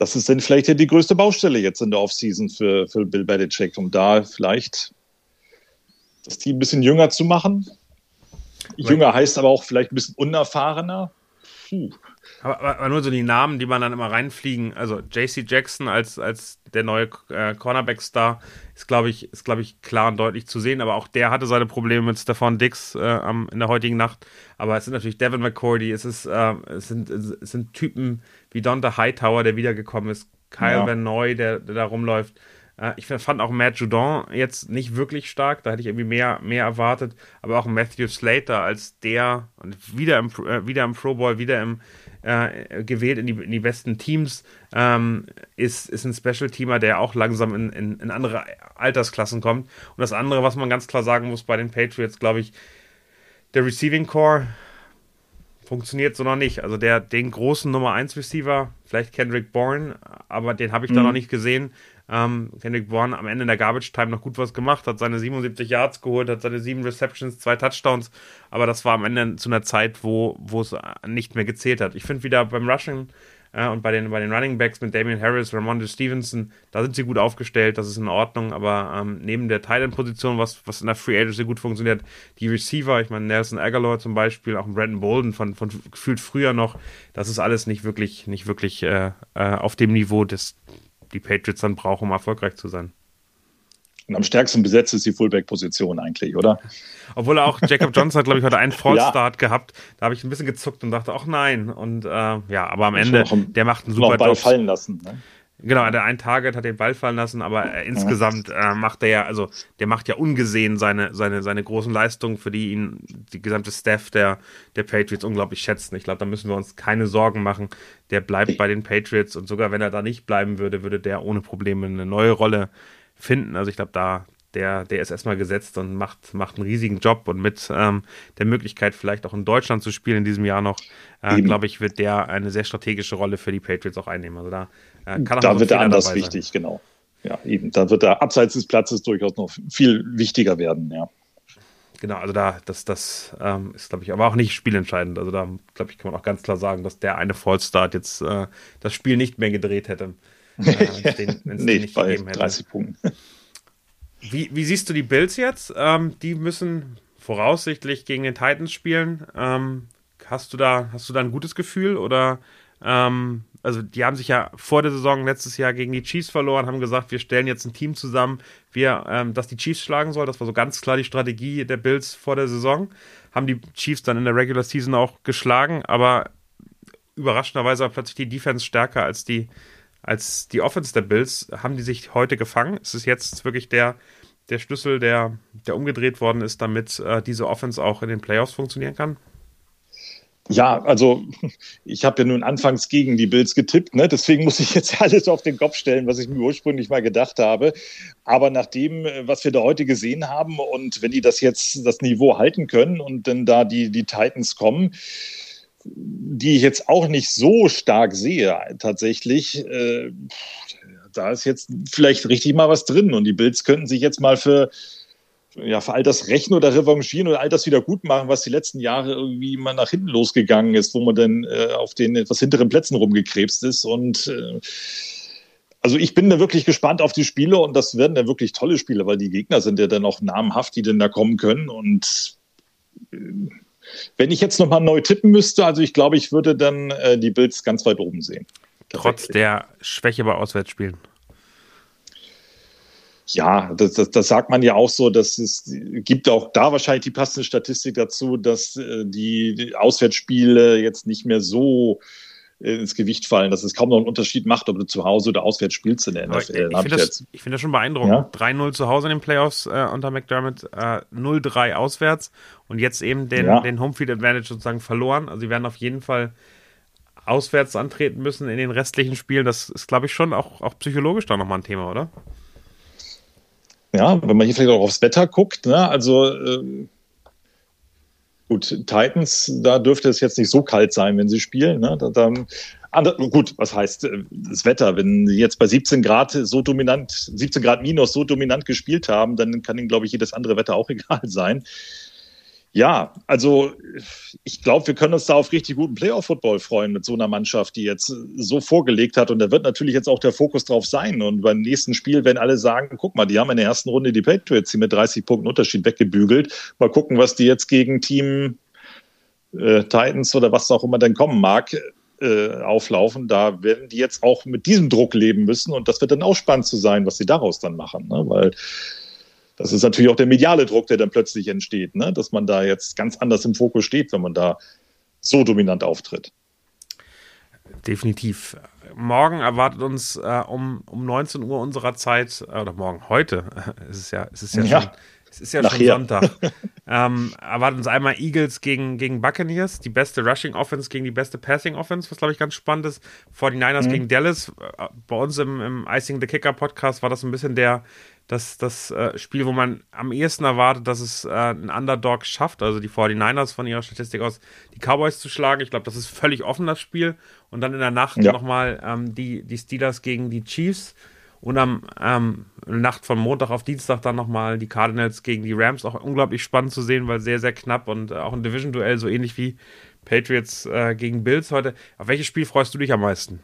das ist dann vielleicht ja die größte Baustelle jetzt in der Offseason für, für Bill Belichick, um da vielleicht das Team ein bisschen jünger zu machen. Jünger heißt aber auch vielleicht ein bisschen unerfahrener. Puh. Aber, aber, nur so die Namen, die man dann immer reinfliegen. Also JC Jackson als, als der neue äh, Cornerback-Star ist, glaube ich, ist, glaube ich, klar und deutlich zu sehen. Aber auch der hatte seine Probleme mit Stefan Dix äh, am, in der heutigen Nacht. Aber es sind natürlich Devin McCordy, es, ist, äh, es, sind, es sind Typen wie Donta Hightower, der wiedergekommen ist, Kyle ja. Van Noy, der, der da rumläuft. Äh, ich fand auch Matt Judon jetzt nicht wirklich stark, da hätte ich irgendwie mehr, mehr erwartet. Aber auch Matthew Slater als der, und wieder im, äh, wieder im Pro Bowl, wieder im, äh, gewählt in die, in die besten Teams, ähm, ist, ist ein Special-Teamer, der auch langsam in, in, in andere Altersklassen kommt. Und das andere, was man ganz klar sagen muss bei den Patriots, glaube ich, der Receiving Core funktioniert so noch nicht. Also der, den großen Nummer 1 Receiver, vielleicht Kendrick Bourne, aber den habe ich mhm. da noch nicht gesehen. Ähm, Kendrick Bourne am Ende in der Garbage Time noch gut was gemacht, hat seine 77 Yards geholt, hat seine sieben Receptions, zwei Touchdowns, aber das war am Ende zu einer Zeit, wo, wo es nicht mehr gezählt hat. Ich finde wieder beim Rushing und bei den, bei den Running Backs mit Damian Harris, Ramondo Stevenson, da sind sie gut aufgestellt, das ist in Ordnung, aber ähm, neben der Tight-End-Position, was, was in der Free Agency gut funktioniert, die Receiver, ich meine Nelson Aguilar zum Beispiel, auch Brandon Bolden von, von gefühlt früher noch, das ist alles nicht wirklich, nicht wirklich äh, äh, auf dem Niveau des die Patriots dann brauchen, um erfolgreich zu sein. Und am stärksten besetzt ist die Fullback-Position eigentlich, oder? Obwohl auch Jacob Johnson hat, glaube ich, heute einen Fallstart ja. gehabt. Da habe ich ein bisschen gezuckt und dachte, ach nein. Und äh, ja, aber am Ende, einen, der macht einen super Ball Job. fallen lassen. Ne? Genau, der ein Target hat den Ball fallen lassen, aber äh, insgesamt äh, macht er ja, also der macht ja ungesehen seine, seine, seine großen Leistungen, für die ihn die gesamte Staff der, der Patriots unglaublich schätzen. Ich glaube, da müssen wir uns keine Sorgen machen. Der bleibt bei den Patriots und sogar wenn er da nicht bleiben würde, würde der ohne Probleme eine neue Rolle finden. Also ich glaube, da, der, der ist erstmal gesetzt und macht, macht einen riesigen Job und mit ähm, der Möglichkeit, vielleicht auch in Deutschland zu spielen in diesem Jahr noch, äh, glaube ich, wird der eine sehr strategische Rolle für die Patriots auch einnehmen. Also da äh, kann auch Da wird er anders wichtig, sein. genau. Ja, eben. Da wird er abseits des Platzes durchaus noch viel wichtiger werden, ja. Genau, also da, das, das ähm, ist, glaube ich, aber auch nicht spielentscheidend. Also da, glaube ich, kann man auch ganz klar sagen, dass der eine Fallstart jetzt äh, das Spiel nicht mehr gedreht hätte. Äh, den, nee, nicht bei 30 Punkten. Wie, wie siehst du die Bills jetzt? Ähm, die müssen voraussichtlich gegen den Titans spielen. Ähm, hast du da, hast du da ein gutes Gefühl oder ähm, also die haben sich ja vor der Saison letztes Jahr gegen die Chiefs verloren, haben gesagt, wir stellen jetzt ein Team zusammen, wir, ähm, das die Chiefs schlagen soll. Das war so ganz klar die Strategie der Bills vor der Saison. Haben die Chiefs dann in der Regular Season auch geschlagen, aber überraschenderweise war plötzlich die Defense stärker als die, als die Offense der Bills. Haben die sich heute gefangen? Es ist jetzt wirklich der, der Schlüssel, der, der umgedreht worden ist, damit äh, diese Offense auch in den Playoffs funktionieren kann? Ja, also ich habe ja nun anfangs gegen die Bills getippt, ne? deswegen muss ich jetzt alles auf den Kopf stellen, was ich mir ursprünglich mal gedacht habe. Aber nach dem, äh, was wir da heute gesehen haben und wenn die das jetzt das Niveau halten können und dann da die, die Titans kommen, die ich jetzt auch nicht so stark sehe tatsächlich, äh, da ist jetzt vielleicht richtig mal was drin und die Bills könnten sich jetzt mal für ja, für all das Rächen oder Revanchieren oder all das wieder gut machen, was die letzten Jahre irgendwie mal nach hinten losgegangen ist, wo man dann äh, auf den etwas hinteren Plätzen rumgekrebst ist. Und äh, also ich bin da wirklich gespannt auf die Spiele und das werden dann wirklich tolle Spiele, weil die Gegner sind ja dann auch namenhaft, die denn da kommen können. Und äh, wenn ich jetzt nochmal neu tippen müsste, also ich glaube, ich würde dann äh, die Bills ganz weit oben sehen. Trotz der Schwäche bei Auswärtsspielen. Ja, das, das, das sagt man ja auch so, dass es gibt auch da wahrscheinlich die passende Statistik dazu, dass äh, die Auswärtsspiele jetzt nicht mehr so ins Gewicht fallen, dass es kaum noch einen Unterschied macht, ob du zu Hause oder auswärts spielst in der NFL. Ich, finde das, find das, schon beeindruckend. Ja? 3-0 zu Hause in den Playoffs äh, unter McDermott, äh, 0-3 auswärts und jetzt eben den, ja. den Homefield Advantage sozusagen verloren. Also sie werden auf jeden Fall auswärts antreten müssen in den restlichen Spielen. Das ist, glaube ich, schon auch, auch psychologisch da nochmal ein Thema, oder? Ja, wenn man hier vielleicht auch aufs Wetter guckt, ne? also äh, gut, Titans, da dürfte es jetzt nicht so kalt sein, wenn sie spielen. Ne? Da, da, andere, gut, was heißt äh, das Wetter? Wenn sie jetzt bei 17 Grad so dominant, 17 Grad minus so dominant gespielt haben, dann kann ihnen, glaube ich, jedes andere Wetter auch egal sein. Ja, also ich glaube, wir können uns da auf richtig guten Playoff-Football freuen mit so einer Mannschaft, die jetzt so vorgelegt hat. Und da wird natürlich jetzt auch der Fokus drauf sein. Und beim nächsten Spiel werden alle sagen, guck mal, die haben in der ersten Runde die Patriots mit 30 Punkten Unterschied weggebügelt. Mal gucken, was die jetzt gegen Team äh, Titans oder was auch immer denn kommen mag, äh, auflaufen. Da werden die jetzt auch mit diesem Druck leben müssen. Und das wird dann auch spannend zu sein, was sie daraus dann machen. Ne? Weil das ist natürlich auch der mediale Druck, der dann plötzlich entsteht, ne? dass man da jetzt ganz anders im Fokus steht, wenn man da so dominant auftritt. Definitiv. Morgen erwartet uns äh, um, um 19 Uhr unserer Zeit, äh, oder morgen, heute, es ist ja, es ist ja, ja. schon, es ist ja schon Sonntag, ähm, erwartet uns einmal Eagles gegen, gegen Buccaneers, die beste Rushing Offense gegen die beste Passing Offense, was glaube ich ganz spannend ist. 49ers mhm. gegen Dallas. Äh, bei uns im, im Icing the Kicker Podcast war das ein bisschen der, das, das äh, Spiel, wo man am ehesten erwartet, dass es äh, ein Underdog schafft, also die 49ers von ihrer Statistik aus, die Cowboys zu schlagen. Ich glaube, das ist völlig offen, das Spiel. Und dann in der Nacht ja. nochmal ähm, die, die Steelers gegen die Chiefs. Und am ähm, Nacht von Montag auf Dienstag dann nochmal die Cardinals gegen die Rams. Auch unglaublich spannend zu sehen, weil sehr, sehr knapp und äh, auch ein Division-Duell, so ähnlich wie Patriots äh, gegen Bills heute. Auf welches Spiel freust du dich am meisten?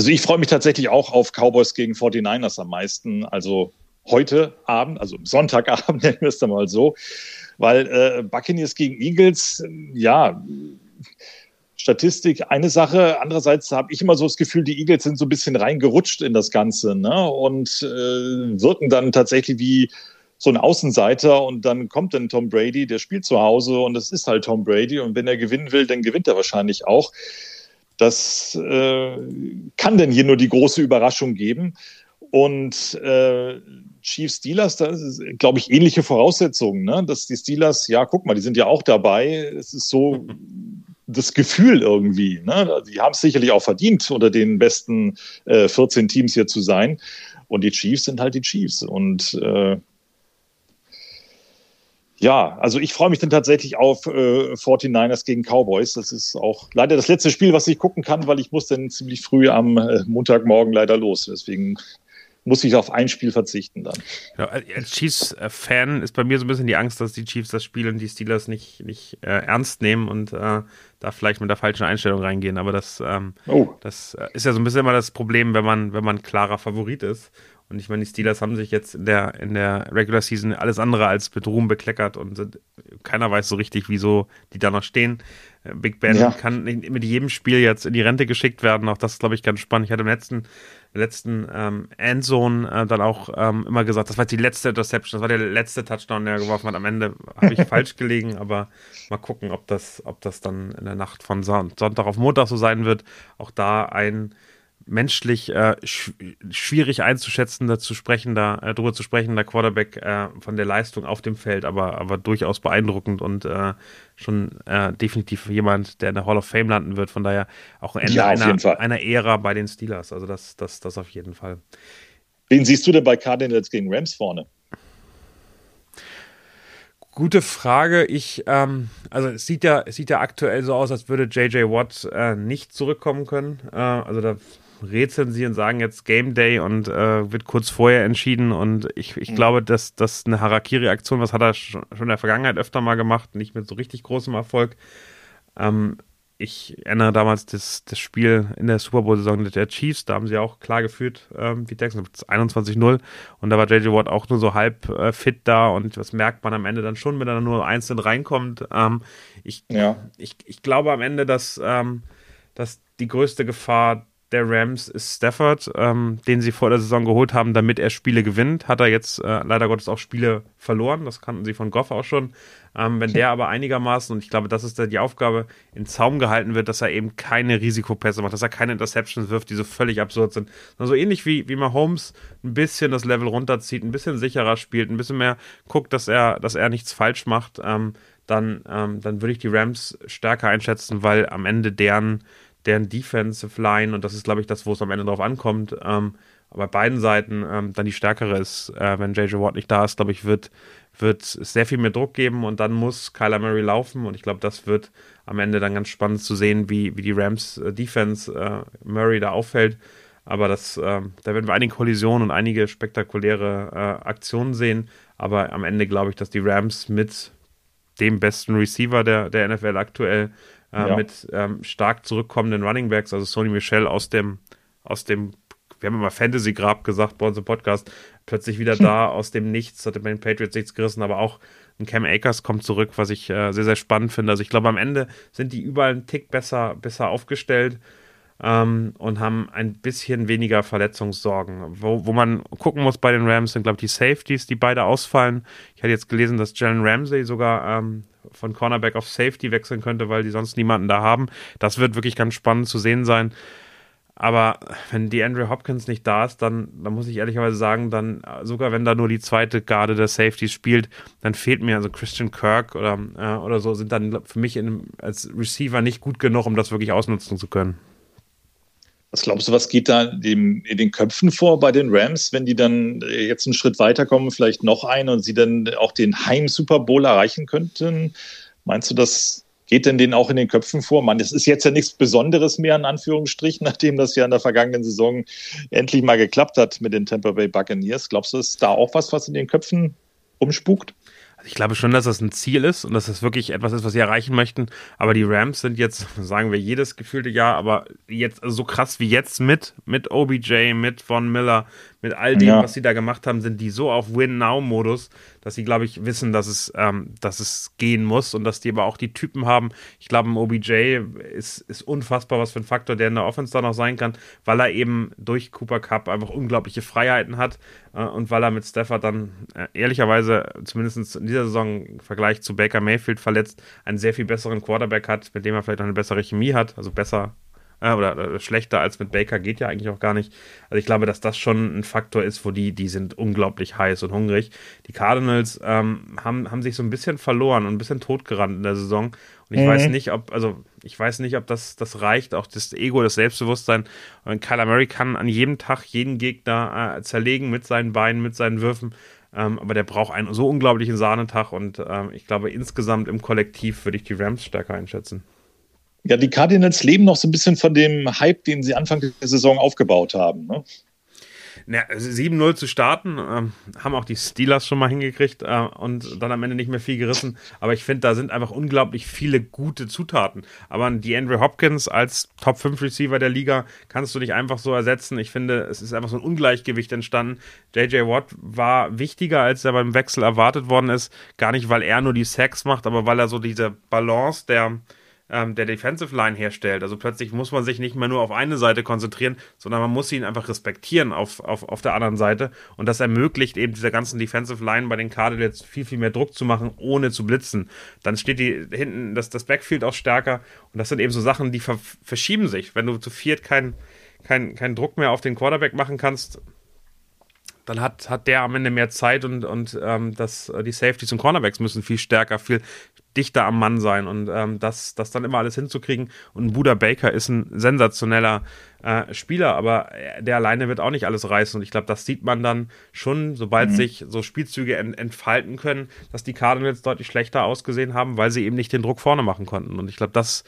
Also ich freue mich tatsächlich auch auf Cowboys gegen 49ers am meisten. Also heute Abend, also Sonntagabend, nennen wir es dann mal so. Weil äh, Buccaneers gegen Eagles, ja, Statistik eine Sache. Andererseits habe ich immer so das Gefühl, die Eagles sind so ein bisschen reingerutscht in das Ganze ne? und äh, wirken dann tatsächlich wie so ein Außenseiter und dann kommt dann Tom Brady, der spielt zu Hause und es ist halt Tom Brady und wenn er gewinnen will, dann gewinnt er wahrscheinlich auch. Das äh, kann denn hier nur die große Überraschung geben. Und äh, Chiefs Steelers, da ist, glaube ich, ähnliche Voraussetzungen. Ne? Dass die Steelers, ja, guck mal, die sind ja auch dabei. Es ist so das Gefühl irgendwie. Ne? Die haben es sicherlich auch verdient, unter den besten äh, 14 Teams hier zu sein. Und die Chiefs sind halt die Chiefs. Und äh, ja, also ich freue mich dann tatsächlich auf äh, 49ers gegen Cowboys. Das ist auch leider das letzte Spiel, was ich gucken kann, weil ich muss dann ziemlich früh am äh, Montagmorgen leider los. Deswegen muss ich auf ein Spiel verzichten dann. Ja, als Chiefs-Fan ist bei mir so ein bisschen die Angst, dass die Chiefs das Spiel und die Steelers nicht, nicht äh, ernst nehmen und äh, da vielleicht mit der falschen Einstellung reingehen. Aber das, ähm, oh. das äh, ist ja so ein bisschen immer das Problem, wenn man, wenn man klarer Favorit ist. Und ich meine, die Steelers haben sich jetzt in der, in der Regular Season alles andere als mit Ruhm bekleckert und sind, keiner weiß so richtig, wieso die da noch stehen. Äh, Big Ben ja. kann mit jedem Spiel jetzt in die Rente geschickt werden. Auch das ist, glaube ich, ganz spannend. Ich hatte im letzten, letzten ähm, Endzone äh, dann auch ähm, immer gesagt, das war jetzt die letzte Interception, das war der letzte Touchdown, der er geworfen hat. Am Ende habe ich falsch gelegen, aber mal gucken, ob das, ob das dann in der Nacht von Sonntag auf Montag so sein wird. Auch da ein menschlich äh, sch schwierig einzuschätzen, da zu sprechen, da äh, drüber zu sprechen, der Quarterback äh, von der Leistung auf dem Feld, aber, aber durchaus beeindruckend und äh, schon äh, definitiv jemand, der in der Hall of Fame landen wird. Von daher auch ein Ende ja, einer, einer Ära bei den Steelers. Also das, das, das auf jeden Fall. Wen siehst du denn bei Cardinals gegen Rams vorne? Gute Frage. Ich, ähm, also es sieht ja, es sieht ja aktuell so aus, als würde JJ Watt äh, nicht zurückkommen können. Äh, also da rezensieren, sagen jetzt Game Day und äh, wird kurz vorher entschieden. Und ich, ich mhm. glaube, dass das eine Harakiri-Aktion, was hat er schon in der Vergangenheit öfter mal gemacht, nicht mit so richtig großem Erfolg. Ähm, ich erinnere damals das, das Spiel in der Super Bowl-Saison der Chiefs, da haben sie auch klar geführt, ähm, wie Texans, 21-0 und da war JJ Watt auch nur so halb äh, fit da und das merkt man am Ende dann schon, wenn er dann nur einzeln reinkommt. Ähm, ich, ja. ich, ich glaube am Ende, dass, ähm, dass die größte Gefahr der Rams ist Stafford, ähm, den sie vor der Saison geholt haben, damit er Spiele gewinnt. Hat er jetzt äh, leider Gottes auch Spiele verloren. Das kannten sie von Goff auch schon. Ähm, wenn der aber einigermaßen, und ich glaube, das ist da die Aufgabe, in Zaum gehalten wird, dass er eben keine Risikopässe macht, dass er keine Interceptions wirft, die so völlig absurd sind. Sondern so ähnlich wie, wie Mahomes ein bisschen das Level runterzieht, ein bisschen sicherer spielt, ein bisschen mehr guckt, dass er, dass er nichts falsch macht, ähm, dann, ähm, dann würde ich die Rams stärker einschätzen, weil am Ende deren deren Defensive Line, und das ist, glaube ich, das, wo es am Ende drauf ankommt, ähm, aber beiden Seiten ähm, dann die stärkere ist, äh, wenn JJ Watt nicht da ist, glaube ich, wird, wird sehr viel mehr Druck geben und dann muss Kyler Murray laufen und ich glaube, das wird am Ende dann ganz spannend zu sehen, wie, wie die Rams äh, Defense äh, Murray da auffällt. Aber das, äh, da werden wir einige Kollisionen und einige spektakuläre äh, Aktionen sehen. Aber am Ende glaube ich, dass die Rams mit dem besten Receiver der, der NFL aktuell äh, ja. mit ähm, stark zurückkommenden Running Backs, also Sony Michel aus dem, aus dem, wir haben immer Fantasy-Grab gesagt bei uns im Podcast, plötzlich wieder da aus dem Nichts, hat bei den Patriots nichts gerissen, aber auch ein Cam Akers kommt zurück, was ich äh, sehr, sehr spannend finde. Also ich glaube, am Ende sind die überall einen Tick besser, besser aufgestellt. Ähm, und haben ein bisschen weniger Verletzungssorgen. Wo, wo man gucken muss bei den Rams sind, glaube ich, die Safeties, die beide ausfallen. Ich hatte jetzt gelesen, dass Jalen Ramsey sogar ähm, von Cornerback auf Safety wechseln könnte, weil die sonst niemanden da haben. Das wird wirklich ganz spannend zu sehen sein. Aber wenn die Andrew Hopkins nicht da ist, dann, dann muss ich ehrlicherweise sagen, dann sogar wenn da nur die zweite Garde der Safeties spielt, dann fehlt mir also Christian Kirk oder, äh, oder so, sind dann für mich in, als Receiver nicht gut genug, um das wirklich ausnutzen zu können. Was glaubst du, was geht da in den Köpfen vor bei den Rams, wenn die dann äh, jetzt einen Schritt weiterkommen, vielleicht noch einen und sie dann auch den Heim-Super Bowl erreichen könnten? Meinst du, das geht denn denen auch in den Köpfen vor? Man, das ist jetzt ja nichts Besonderes mehr, in Anführungsstrichen, nachdem das ja in der vergangenen Saison endlich mal geklappt hat mit den Tampa Bay Buccaneers. Glaubst du, ist da auch was, was in den Köpfen umspukt? Also ich glaube schon, dass das ein Ziel ist und dass das wirklich etwas ist, was sie erreichen möchten. Aber die Rams sind jetzt, sagen wir, jedes gefühlte Jahr, aber jetzt also so krass wie jetzt mit, mit OBJ, mit Von Miller, mit all dem, ja. was sie da gemacht haben, sind die so auf Win-Now-Modus, dass sie, glaube ich, wissen, dass es, ähm, dass es gehen muss und dass die aber auch die Typen haben. Ich glaube, ein OBJ ist, ist unfassbar, was für ein Faktor der in der Offense da noch sein kann, weil er eben durch Cooper Cup einfach unglaubliche Freiheiten hat und weil er mit Stafford dann äh, ehrlicherweise, zumindest in dieser Saison im Vergleich zu Baker Mayfield verletzt, einen sehr viel besseren Quarterback hat, mit dem er vielleicht noch eine bessere Chemie hat, also besser äh, oder, oder, schlechter als mit Baker geht ja eigentlich auch gar nicht. Also ich glaube, dass das schon ein Faktor ist, wo die, die sind unglaublich heiß und hungrig. Die Cardinals ähm, haben, haben sich so ein bisschen verloren und ein bisschen totgerannt in der Saison. Und ich mhm. weiß nicht, ob, also ich weiß nicht, ob das, das reicht, auch das Ego, das Selbstbewusstsein. Und Kyler Murray kann an jedem Tag jeden Gegner äh, zerlegen mit seinen Beinen, mit seinen Würfen. Ähm, aber der braucht einen so unglaublichen Sahnetag und ähm, ich glaube, insgesamt im Kollektiv würde ich die Rams stärker einschätzen. Ja, die Cardinals leben noch so ein bisschen von dem Hype, den sie Anfang der Saison aufgebaut haben. Ne? Ja, 7-0 also zu starten, ähm, haben auch die Steelers schon mal hingekriegt äh, und dann am Ende nicht mehr viel gerissen. Aber ich finde, da sind einfach unglaublich viele gute Zutaten. Aber die Andrew Hopkins als Top 5 Receiver der Liga kannst du nicht einfach so ersetzen. Ich finde, es ist einfach so ein Ungleichgewicht entstanden. JJ Watt war wichtiger, als er beim Wechsel erwartet worden ist. Gar nicht, weil er nur die Sacks macht, aber weil er so diese Balance der ähm, der Defensive Line herstellt. Also plötzlich muss man sich nicht mehr nur auf eine Seite konzentrieren, sondern man muss ihn einfach respektieren auf, auf, auf der anderen Seite. Und das ermöglicht eben dieser ganzen Defensive Line bei den Cardinals viel, viel mehr Druck zu machen, ohne zu blitzen. Dann steht die hinten das, das Backfield auch stärker. Und das sind eben so Sachen, die ver verschieben sich. Wenn du zu viert keinen kein, kein Druck mehr auf den Quarterback machen kannst, dann hat, hat der am Ende mehr Zeit und, und ähm, das, die Safeties und Cornerbacks müssen viel stärker, viel dichter am Mann sein und ähm, das, das dann immer alles hinzukriegen. Und Buda Baker ist ein sensationeller äh, Spieler, aber der alleine wird auch nicht alles reißen. Und ich glaube, das sieht man dann schon, sobald mhm. sich so Spielzüge ent entfalten können, dass die Cardinals deutlich schlechter ausgesehen haben, weil sie eben nicht den Druck vorne machen konnten. Und ich glaube, das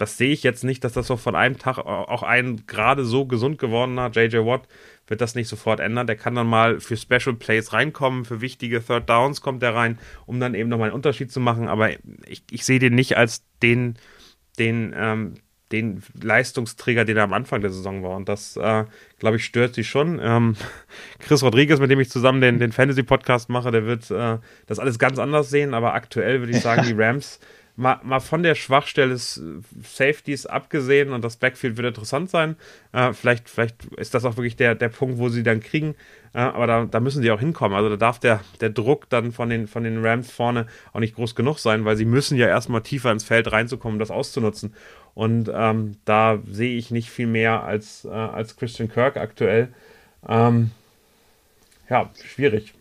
das sehe ich jetzt nicht, dass das so von einem Tag auch ein gerade so gesund gewordener JJ Watt wird das nicht sofort ändern. Der kann dann mal für Special Plays reinkommen, für wichtige Third Downs kommt er rein, um dann eben nochmal einen Unterschied zu machen. Aber ich, ich sehe den nicht als den, den, ähm, den Leistungsträger, den er am Anfang der Saison war. Und das, äh, glaube ich, stört sie schon. Ähm, Chris Rodriguez, mit dem ich zusammen den, den Fantasy-Podcast mache, der wird äh, das alles ganz anders sehen. Aber aktuell würde ich sagen, die Rams mal, mal von der Schwachstelle des äh, Safeties abgesehen und das Backfield wird interessant sein. Äh, vielleicht, vielleicht ist das auch wirklich der, der Punkt, wo sie dann kriegen. Äh, aber da, da müssen sie auch hinkommen. Also da darf der, der Druck dann von den, von den Rams vorne auch nicht groß genug sein, weil sie müssen ja erstmal tiefer ins Feld reinzukommen, um das auszunutzen. Und ähm, da sehe ich nicht viel mehr als, äh, als Christian Kirk aktuell. Ähm, ja, schwierig.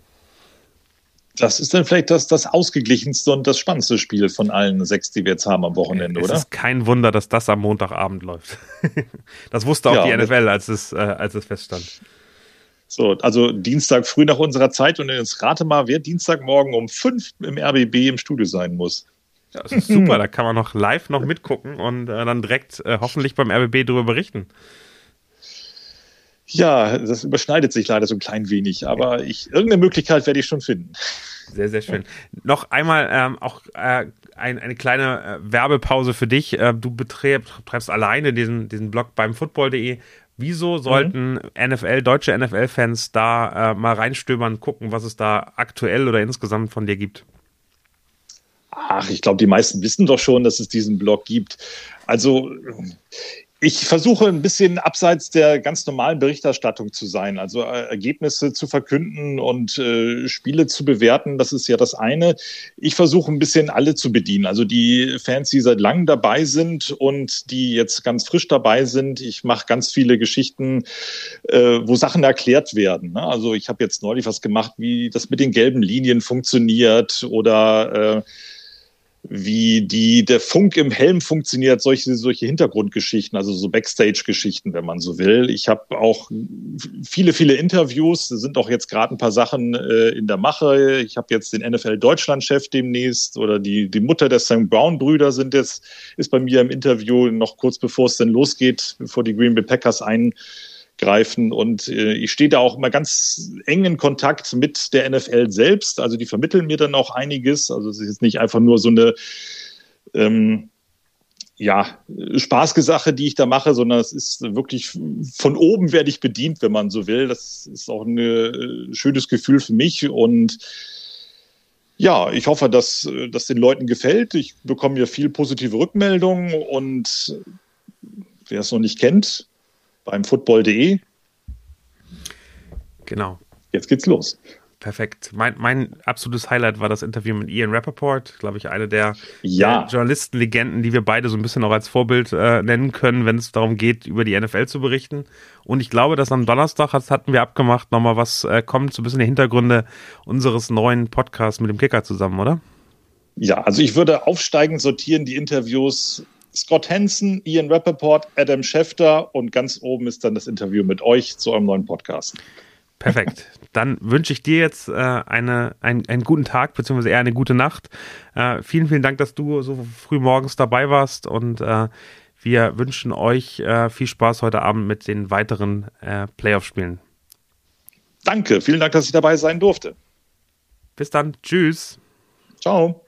Das ist dann vielleicht das, das ausgeglichenste und das spannendste Spiel von allen sechs, die wir jetzt haben am Wochenende, es oder? Es ist kein Wunder, dass das am Montagabend läuft. das wusste auch ja, die NFL, als es, äh, als es feststand. So, also Dienstag früh nach unserer Zeit und jetzt rate mal, wer Dienstagmorgen um fünf im RBB im Studio sein muss. Ja, das ist super, da kann man noch live noch mitgucken und äh, dann direkt äh, hoffentlich beim RBB darüber berichten. Ja, das überschneidet sich leider so ein klein wenig, aber ich, irgendeine Möglichkeit werde ich schon finden. Sehr, sehr schön. Noch einmal ähm, auch äh, ein, eine kleine äh, Werbepause für dich. Äh, du betreibst alleine diesen, diesen Blog beim football.de. Wieso sollten mhm. NFL, deutsche NFL-Fans da äh, mal reinstöbern, gucken, was es da aktuell oder insgesamt von dir gibt? Ach, ich glaube, die meisten wissen doch schon, dass es diesen Blog gibt. Also ich versuche ein bisschen abseits der ganz normalen Berichterstattung zu sein, also äh, Ergebnisse zu verkünden und äh, Spiele zu bewerten. Das ist ja das eine. Ich versuche ein bisschen alle zu bedienen, also die Fans, die seit langem dabei sind und die jetzt ganz frisch dabei sind. Ich mache ganz viele Geschichten, äh, wo Sachen erklärt werden. Ne? Also ich habe jetzt neulich was gemacht, wie das mit den gelben Linien funktioniert oder äh, wie die, der Funk im Helm funktioniert, solche, solche Hintergrundgeschichten, also so Backstage-Geschichten, wenn man so will. Ich habe auch viele, viele Interviews, sind auch jetzt gerade ein paar Sachen äh, in der Mache. Ich habe jetzt den NFL-Deutschland-Chef demnächst oder die, die Mutter der St. Brown-Brüder sind jetzt, ist bei mir im Interview noch kurz bevor es denn losgeht, bevor die Green Bay Packers ein greifen. Und äh, ich stehe da auch immer ganz eng in Kontakt mit der NFL selbst. Also die vermitteln mir dann auch einiges. Also es ist jetzt nicht einfach nur so eine ähm, ja, Spaßgesache, die ich da mache, sondern es ist wirklich von oben werde ich bedient, wenn man so will. Das ist auch ein äh, schönes Gefühl für mich und ja, ich hoffe, dass das den Leuten gefällt. Ich bekomme ja viel positive Rückmeldungen und wer es noch nicht kennt, beim football.de. Genau. Jetzt geht's los. Perfekt. Mein, mein absolutes Highlight war das Interview mit Ian Rappaport, glaube ich, eine der, ja. der Journalistenlegenden, die wir beide so ein bisschen auch als Vorbild äh, nennen können, wenn es darum geht, über die NFL zu berichten. Und ich glaube, dass am Donnerstag das hatten wir abgemacht, nochmal was äh, kommt, so ein bisschen die Hintergründe unseres neuen Podcasts mit dem Kicker zusammen, oder? Ja, also ich würde aufsteigend sortieren die Interviews Scott Hansen, Ian Rappaport, Adam Schefter und ganz oben ist dann das Interview mit euch zu eurem neuen Podcast. Perfekt. Dann wünsche ich dir jetzt äh, eine, ein, einen guten Tag, beziehungsweise eher eine gute Nacht. Äh, vielen, vielen Dank, dass du so früh morgens dabei warst und äh, wir wünschen euch äh, viel Spaß heute Abend mit den weiteren äh, Playoff-Spielen. Danke, vielen Dank, dass ich dabei sein durfte. Bis dann. Tschüss. Ciao.